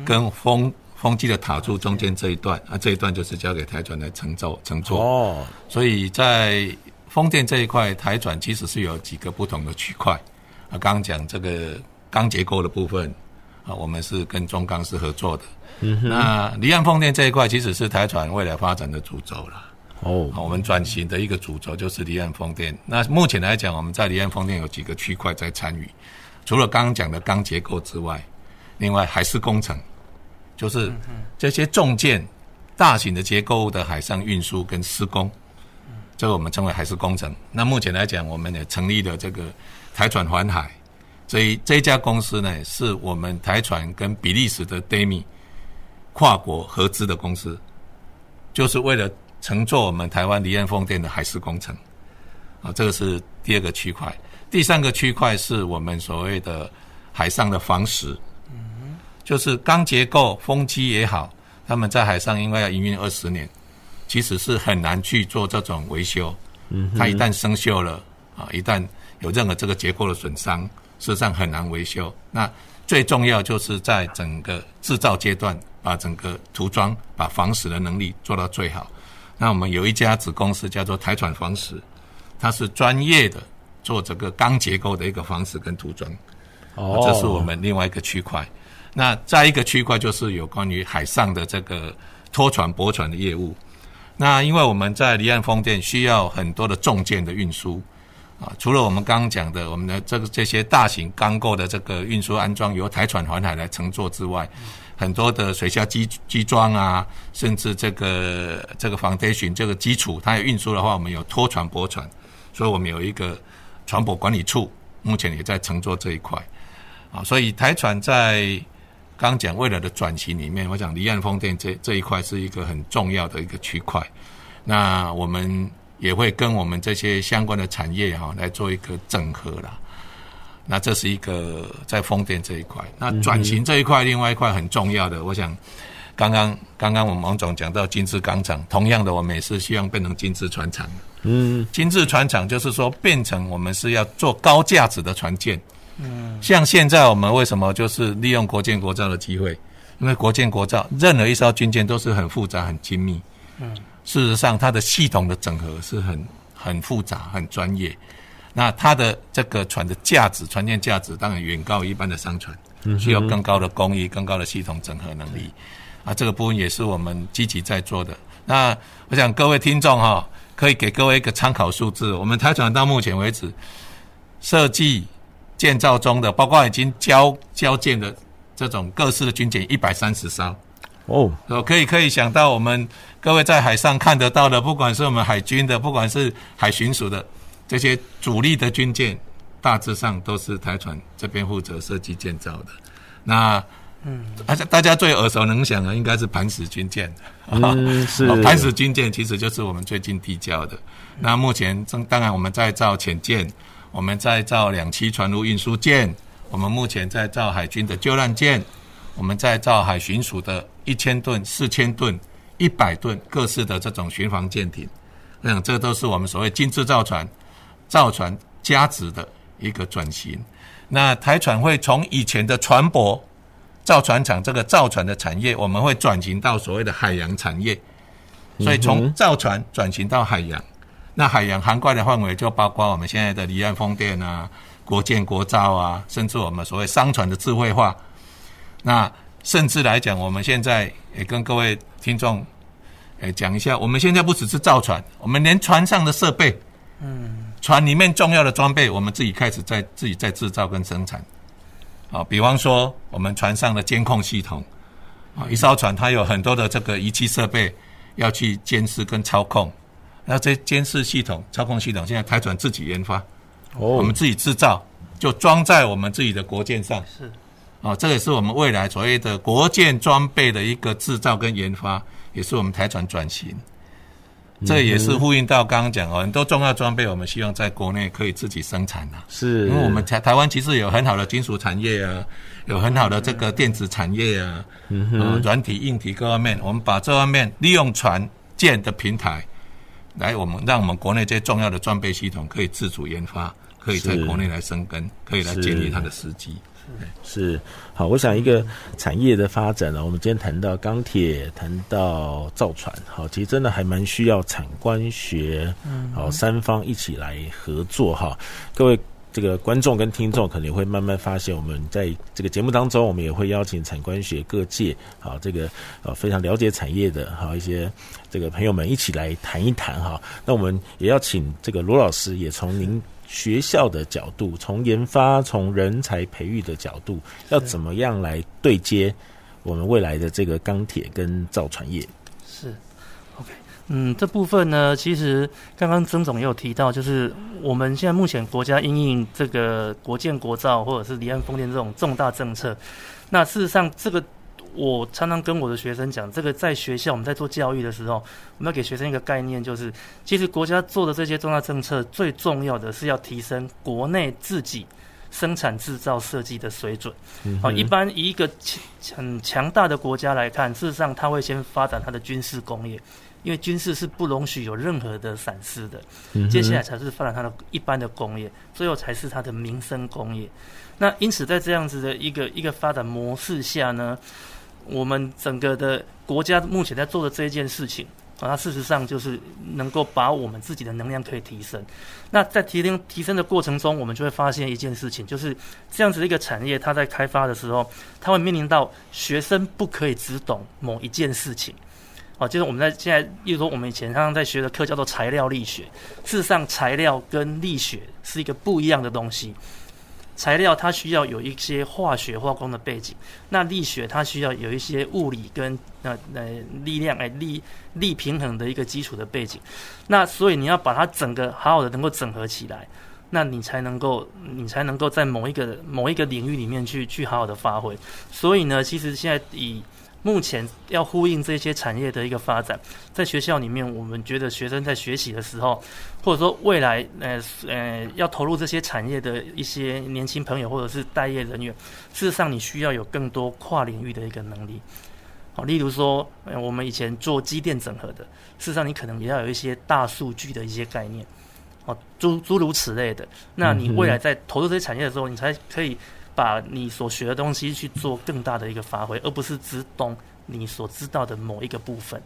跟风风机的塔柱中间这一段，啊，这一段就是交给台船来承做承做。哦，所以在风电这一块，台船其实是有几个不同的区块。啊，刚刚讲这个钢结构的部分，啊，我们是跟中钢是合作的。嗯哼。那离岸风电这一块，其实是台船未来发展的主轴了。哦。我们转型的一个主轴就是离岸风电。那目前来讲，我们在离岸风电有几个区块在参与。除了刚刚讲的钢结构之外，另外海事工程，就是这些重件、大型的结构的海上运输跟施工，这个我们称为海事工程。那目前来讲，我们也成立了这个台船环海这一这家公司呢，是我们台船跟比利时的 Demi 跨国合资的公司，就是为了乘坐我们台湾离岸风电的海事工程。啊，这个是第二个区块。第三个区块是我们所谓的海上的防蚀，嗯，就是钢结构、风机也好，他们在海上应该要营运二十年，其实是很难去做这种维修。嗯，它一旦生锈了啊，一旦有任何这个结构的损伤，事实上很难维修。那最重要就是在整个制造阶段，把整个涂装、把防蚀的能力做到最好。那我们有一家子公司叫做台船防蚀，它是专业的。做这个钢结构的一个方式跟涂装，哦，这是我们另外一个区块。那再一个区块就是有关于海上的这个拖船、驳船的业务。那因为我们在离岸风电需要很多的重件的运输啊，除了我们刚刚讲的我们的这个这些大型钢构的这个运输安装由台船环海来乘坐之外，很多的水下基基桩啊，甚至这个这个 foundation 这个基础，它有运输的话，我们有拖船、驳船，所以我们有一个。船舶管理处目前也在承做这一块，啊，所以台船在刚讲未来的转型里面，我想离岸风电这这一块是一个很重要的一个区块。那我们也会跟我们这些相关的产业哈来做一个整合啦。那这是一个在风电这一块，那转型这一块，另外一块很重要的，我想刚刚刚刚我们王总讲到精致钢厂，同样的，我们也是希望变成精致船厂。嗯，精致船厂就是说，变成我们是要做高价值的船舰。嗯，像现在我们为什么就是利用国建国造的机会？因为国建国造任何一艘军舰都是很复杂、很精密。嗯，事实上它的系统的整合是很很复杂、很专业。那它的这个船的价值，船舰价值当然远高于一般的商船，需要更高的工艺、更高的系统整合能力。啊，这个部分也是我们积极在做的。那我想各位听众哈。可以给各位一个参考数字。我们台船到目前为止设计建造中的，包括已经交交建的这种各式的军舰一百三十艘。哦，可以可以想到，我们各位在海上看得到的，不管是我们海军的，不管是海巡署的这些主力的军舰，大致上都是台船这边负责设计建造的。那嗯，而且大家最耳熟能详的应该是磐石军舰，嗯，是磐石军舰其实就是我们最近递交的。那目前正当然我们在造潜舰，我们在造两栖船坞运输舰，我们目前在造海军的救难舰，我们在造海巡署的一千吨、四千吨、一百吨各式的这种巡防舰艇。我想这都是我们所谓精致造船、造船价值的一个转型。那台船会从以前的船舶。造船厂这个造船的产业，我们会转型到所谓的海洋产业，所以从造船转型到海洋，那海洋涵盖的范围就包括我们现在的离岸风电啊、国建国造啊，甚至我们所谓商船的智慧化。那甚至来讲，我们现在也跟各位听众诶讲一下，我们现在不只是造船，我们连船上的设备，嗯，船里面重要的装备，我们自己开始在自己在制造跟生产。啊，比方说我们船上的监控系统，啊，一艘船它有很多的这个仪器设备要去监视跟操控，那这监视系统、操控系统现在台船自己研发，哦，我们自己制造，就装在我们自己的国舰上，是，啊，这个也是我们未来所谓的国舰装备的一个制造跟研发，也是我们台船转型。这也是呼应到刚刚讲哦，很多重要装备，我们希望在国内可以自己生产的。是，因为我们台台湾其实有很好的金属产业啊，有很好的这个电子产业啊，嗯哼，软体、硬体各方面，我们把这方面利用船舰的平台，来我们让我们国内这些重要的装备系统可以自主研发，可以在国内来生根，可以来建立它的时机。是好，我想一个产业的发展呢，我们今天谈到钢铁，谈到造船，好，其实真的还蛮需要产官学，好三方一起来合作哈。各位这个观众跟听众可能会慢慢发现，我们在这个节目当中，我们也会邀请产官学各界，好这个呃非常了解产业的，好一些这个朋友们一起来谈一谈哈。那我们也要请这个罗老师也从您。学校的角度，从研发、从人才培育的角度，要怎么样来对接我们未来的这个钢铁跟造船业？是，OK，嗯，这部分呢，其实刚刚曾总也有提到，就是我们现在目前国家因应这个国建国造或者是离岸风电这种重大政策，那事实上这个。我常常跟我的学生讲，这个在学校我们在做教育的时候，我们要给学生一个概念，就是其实国家做的这些重大政策，最重要的是要提升国内自己生产制造设计的水准。好，一般以一个很强大的国家来看，事实上他会先发展他的军事工业，因为军事是不容许有任何的闪失的。接下来才是发展他的一般的工业，最后才是他的民生工业。那因此在这样子的一个一个发展模式下呢，我们整个的国家目前在做的这一件事情啊，它事实上就是能够把我们自己的能量可以提升。那在提升提升的过程中，我们就会发现一件事情，就是这样子的一个产业，它在开发的时候，它会面临到学生不可以只懂某一件事情。哦，就是我们在现在，例如说我们以前常常在学的课叫做材料力学，事实上材料跟力学是一个不一样的东西。材料它需要有一些化学化工的背景，那力学它需要有一些物理跟呃呃力量哎力力平衡的一个基础的背景，那所以你要把它整个好好的能够整合起来，那你才能够你才能够在某一个某一个领域里面去去好好的发挥。所以呢，其实现在以目前要呼应这些产业的一个发展，在学校里面，我们觉得学生在学习的时候，或者说未来，呃呃，要投入这些产业的一些年轻朋友或者是待业人员，事实上你需要有更多跨领域的一个能力。好，例如说，呃，我们以前做机电整合的，事实上你可能也要有一些大数据的一些概念，哦，诸诸如此类的。那你未来在投入这些产业的时候，你才可以。把你所学的东西去做更大的一个发挥，而不是只懂你所知道的某一个部分。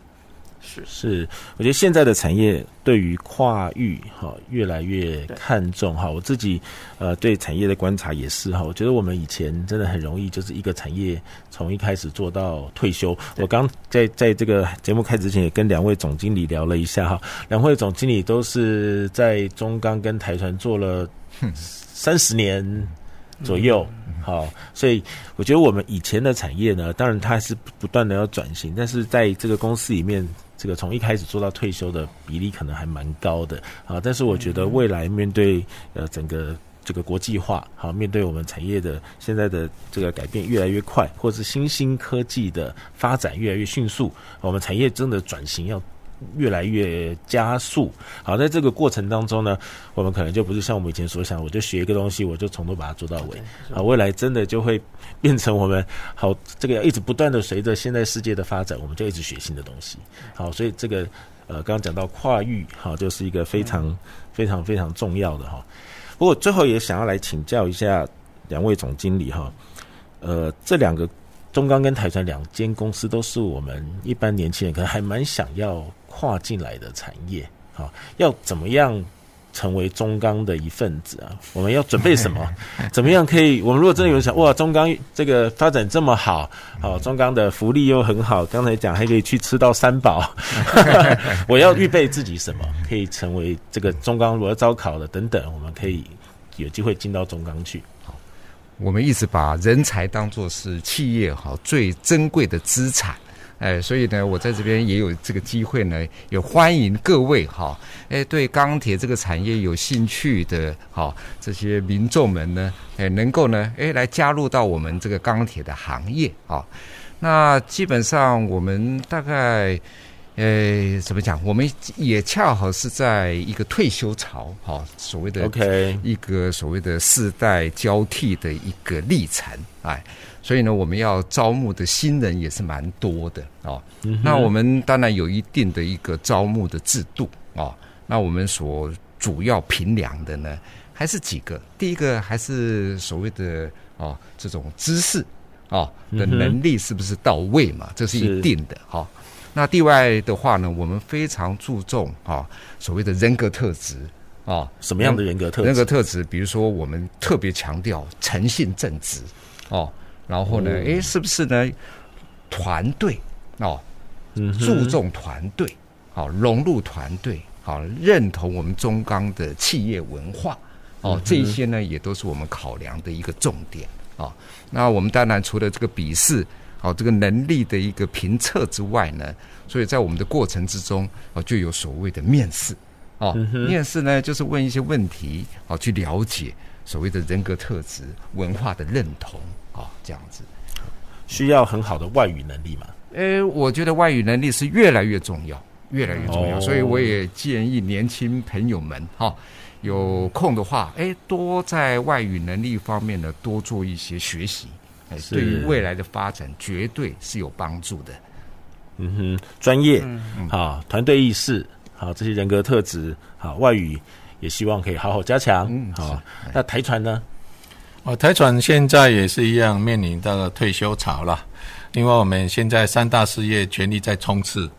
是是，我觉得现在的产业对于跨域哈越来越看重哈。我自己呃对产业的观察也是哈，我觉得我们以前真的很容易就是一个产业从一开始做到退休。我刚在在这个节目开始之前也跟两位总经理聊了一下哈，两位总经理都是在中钢跟台船做了三十年。左右，好，所以我觉得我们以前的产业呢，当然它是不断的要转型，但是在这个公司里面，这个从一开始做到退休的比例可能还蛮高的，啊，但是我觉得未来面对呃整个这个国际化，好，面对我们产业的现在的这个改变越来越快，或是新兴科技的发展越来越迅速，我们产业真的转型要。越来越加速。好，在这个过程当中呢，我们可能就不是像我们以前所想，我就学一个东西，我就从头把它做到尾。啊，未来真的就会变成我们好，这个要一直不断的随着现在世界的发展，我们就一直学新的东西。好，所以这个呃，刚刚讲到跨域，哈，就是一个非常非常非常重要的哈。不过最后也想要来请教一下两位总经理哈，呃，这两个中钢跟台船两间公司都是我们一般年轻人可能还蛮想要。跨进来的产业，好，要怎么样成为中钢的一份子啊？我们要准备什么？怎么样可以？我们如果真的有人想，哇，中钢这个发展这么好，好，中钢的福利又很好，刚才讲还可以去吃到三宝，我要预备自己什么，可以成为这个中钢如果要招考的等等，我们可以有机会进到中钢去。好，我们一直把人才当作是企业好最珍贵的资产。哎，所以呢，我在这边也有这个机会呢，也欢迎各位哈，哎，对钢铁这个产业有兴趣的哈，这些民众们呢，哎，能够呢，哎，来加入到我们这个钢铁的行业啊。那基本上我们大概。呃，怎么讲？我们也恰好是在一个退休潮，哈，所谓的 OK，一个所谓的世代交替的一个历程，哎，所以呢，我们要招募的新人也是蛮多的哦。那我们当然有一定的一个招募的制度哦。那我们所主要评量的呢，还是几个，第一个还是所谓的哦，这种知识哦的能力是不是到位嘛？这是一定的哈。那第外的话呢，我们非常注重啊，所谓的人格特质啊，什么样的人格特质？人格特质，比如说我们特别强调诚信正直哦，然后呢，哎、嗯，是不是呢？团队哦，嗯，注重团队，好融入团队，好认同我们中钢的企业文化哦，这些呢，也都是我们考量的一个重点啊。那我们当然除了这个笔试。好，这个能力的一个评测之外呢，所以在我们的过程之中，哦，就有所谓的面试，哦，面试呢就是问一些问题，哦，去了解所谓的人格特质、文化的认同，哦，这样子，需要很好的外语能力吗？诶，我觉得外语能力是越来越重要，越来越重要，哦，所以我也建议年轻朋友们，哈，有空的话，哎，多在外语能力方面呢，多做一些学习。哎，对于未来的发展绝对是有帮助的。嗯哼，专业，嗯，好，团队意识，好，这些人格特质，好，外语也希望可以好好加强。嗯，好，那台船呢？哦，台船现在也是一样面临到了退休潮了。另外，我们现在三大事业全力在冲刺，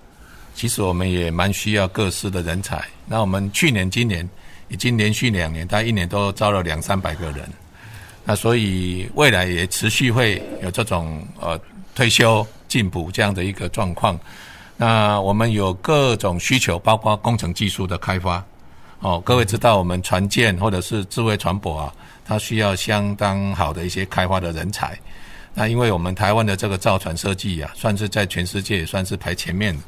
其实我们也蛮需要各司的人才。那我们去年、今年已经连续两年，大概一年都招了两三百个人。那所以未来也持续会有这种呃退休进补这样的一个状况。那我们有各种需求，包括工程技术的开发。哦，各位知道我们船舰或者是智慧船舶啊，它需要相当好的一些开发的人才。那因为我们台湾的这个造船设计啊，算是在全世界也算是排前面的，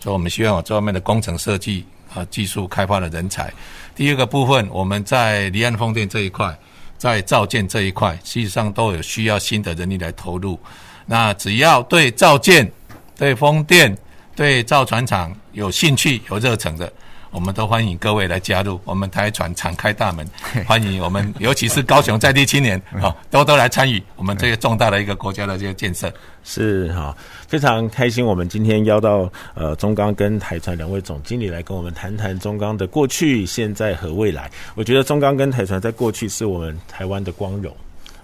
所以我们希望有这方面的工程设计啊技术开发的人才。第二个部分，我们在离岸风电这一块。在造舰这一块，实际上都有需要新的人力来投入。那只要对造舰、对风电、对造船厂有兴趣、有热忱的，我们都欢迎各位来加入。我们台船敞开大门，欢迎我们，尤其是高雄在地青年啊，多多来参与我们这个重大的一个国家的这个建设。是哈，非常开心。我们今天邀到呃中钢跟台船两位总经理来跟我们谈谈中钢的过去、现在和未来。我觉得中钢跟台船在过去是我们台湾的光荣。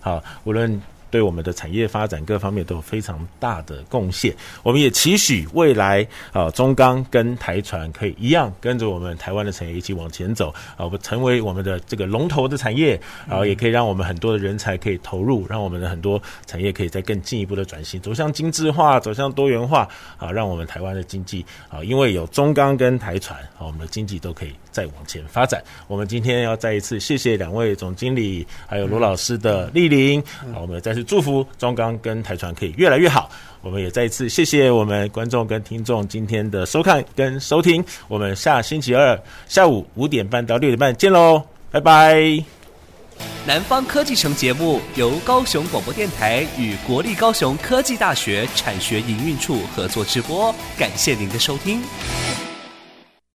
好，无论。对我们的产业发展各方面都有非常大的贡献。我们也期许未来啊，中钢跟台船可以一样跟着我们台湾的产业一起往前走啊，成为我们的这个龙头的产业，然后也可以让我们很多的人才可以投入，让我们的很多产业可以再更进一步的转型，走向精致化，走向多元化啊，让我们台湾的经济啊，因为有中钢跟台船啊，我们的经济都可以再往前发展。我们今天要再一次谢谢两位总经理，还有罗老师的莅临，好，我们再次。祝福中钢跟台船可以越来越好。我们也再一次谢谢我们观众跟听众今天的收看跟收听。我们下星期二下午五点半到六点半见喽，拜拜。南方科技城节目由高雄广播电台与国立高雄科技大学产学营运处合作直播，感谢您的收听。